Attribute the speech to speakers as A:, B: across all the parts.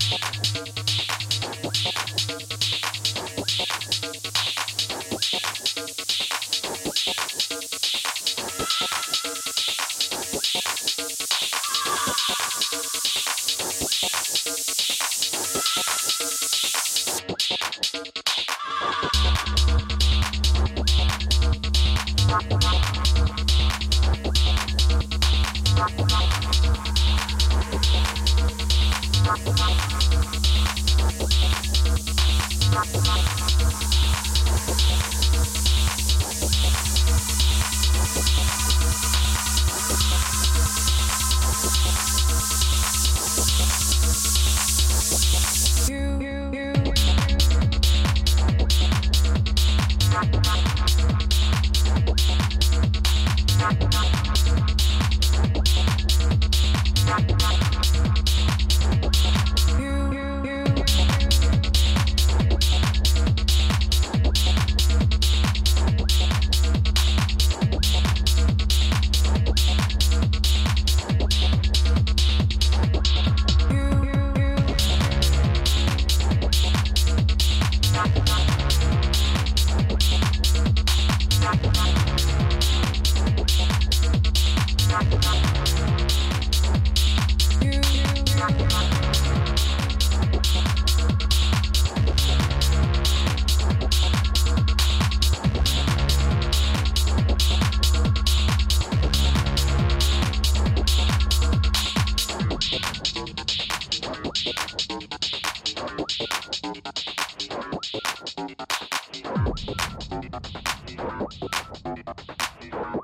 A: coach.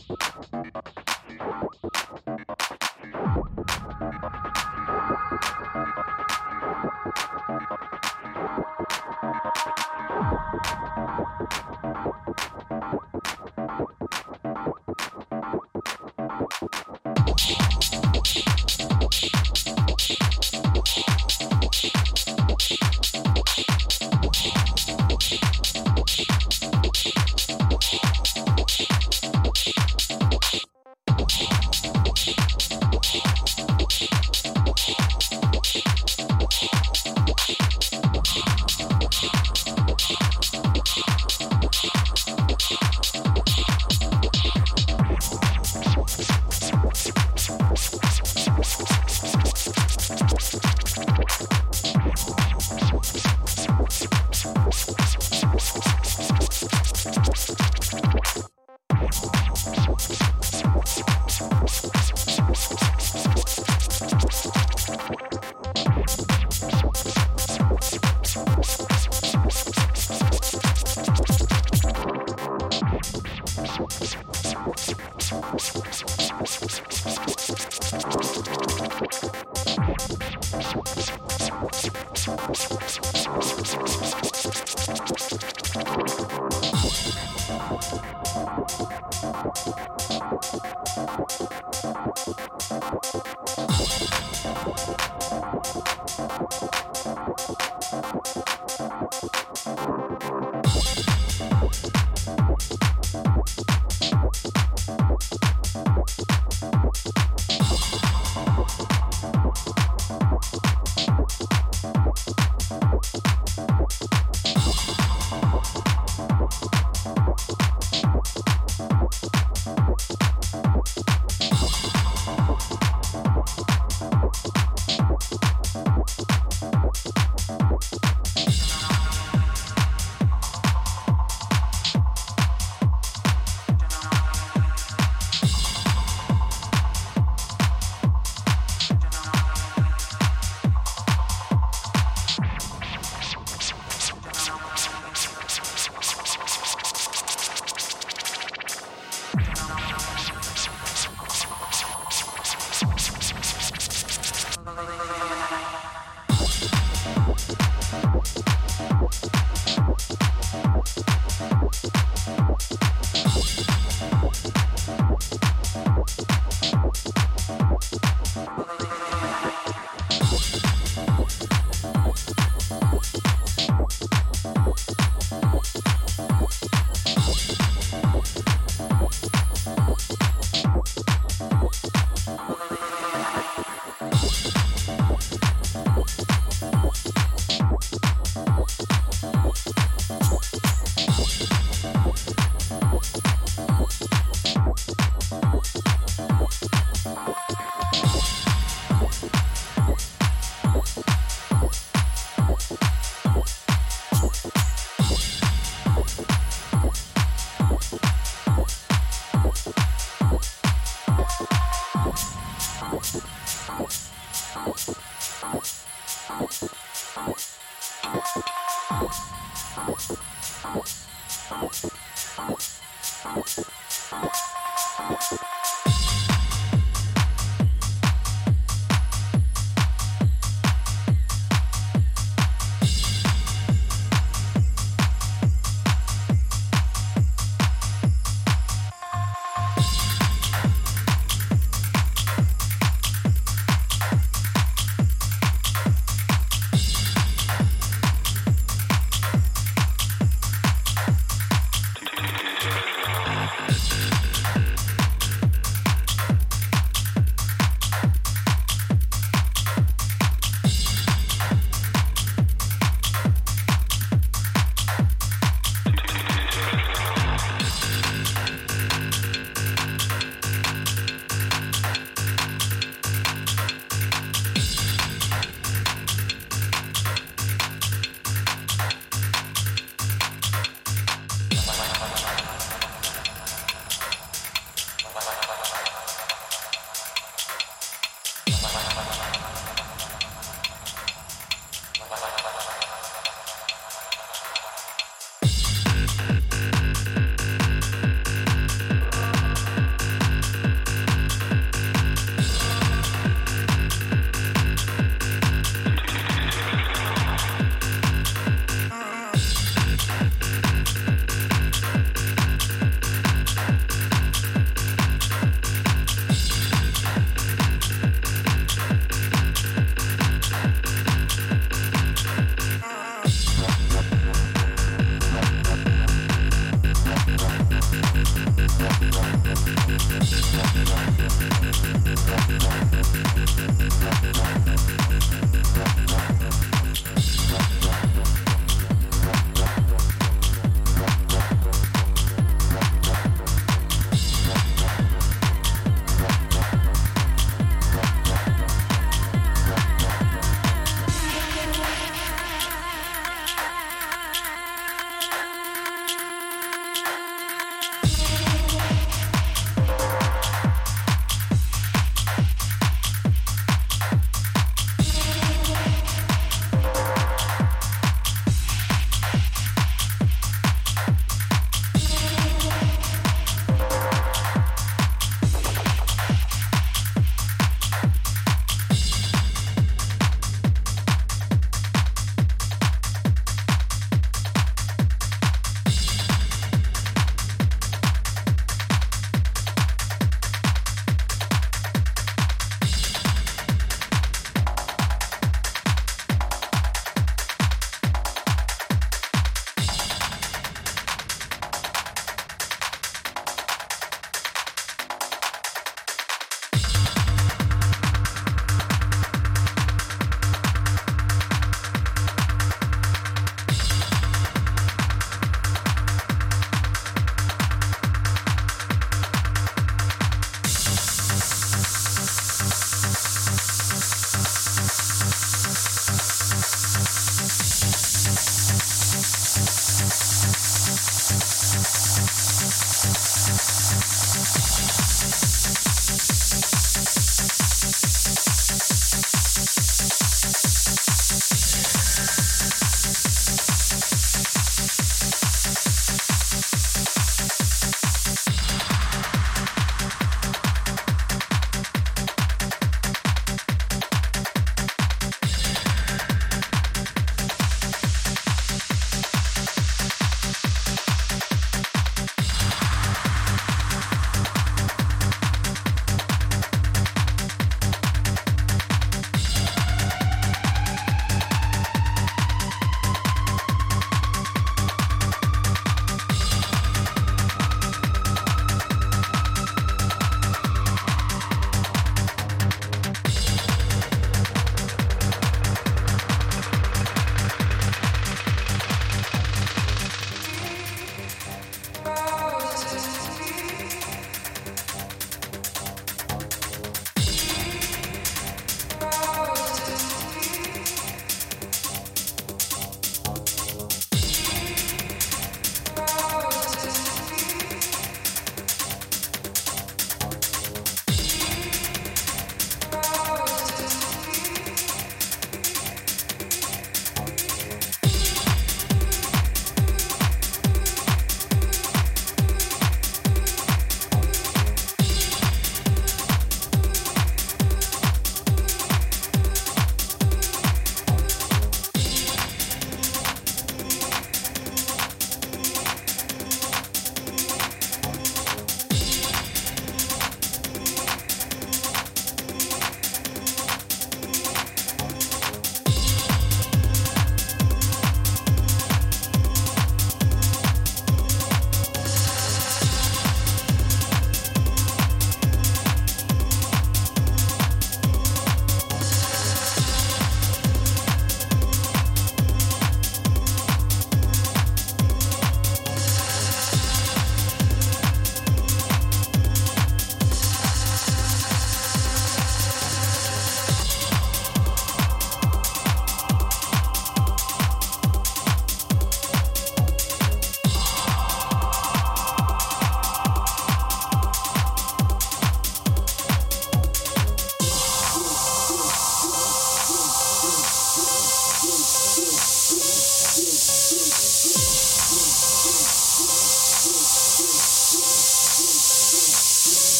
A: Thank you.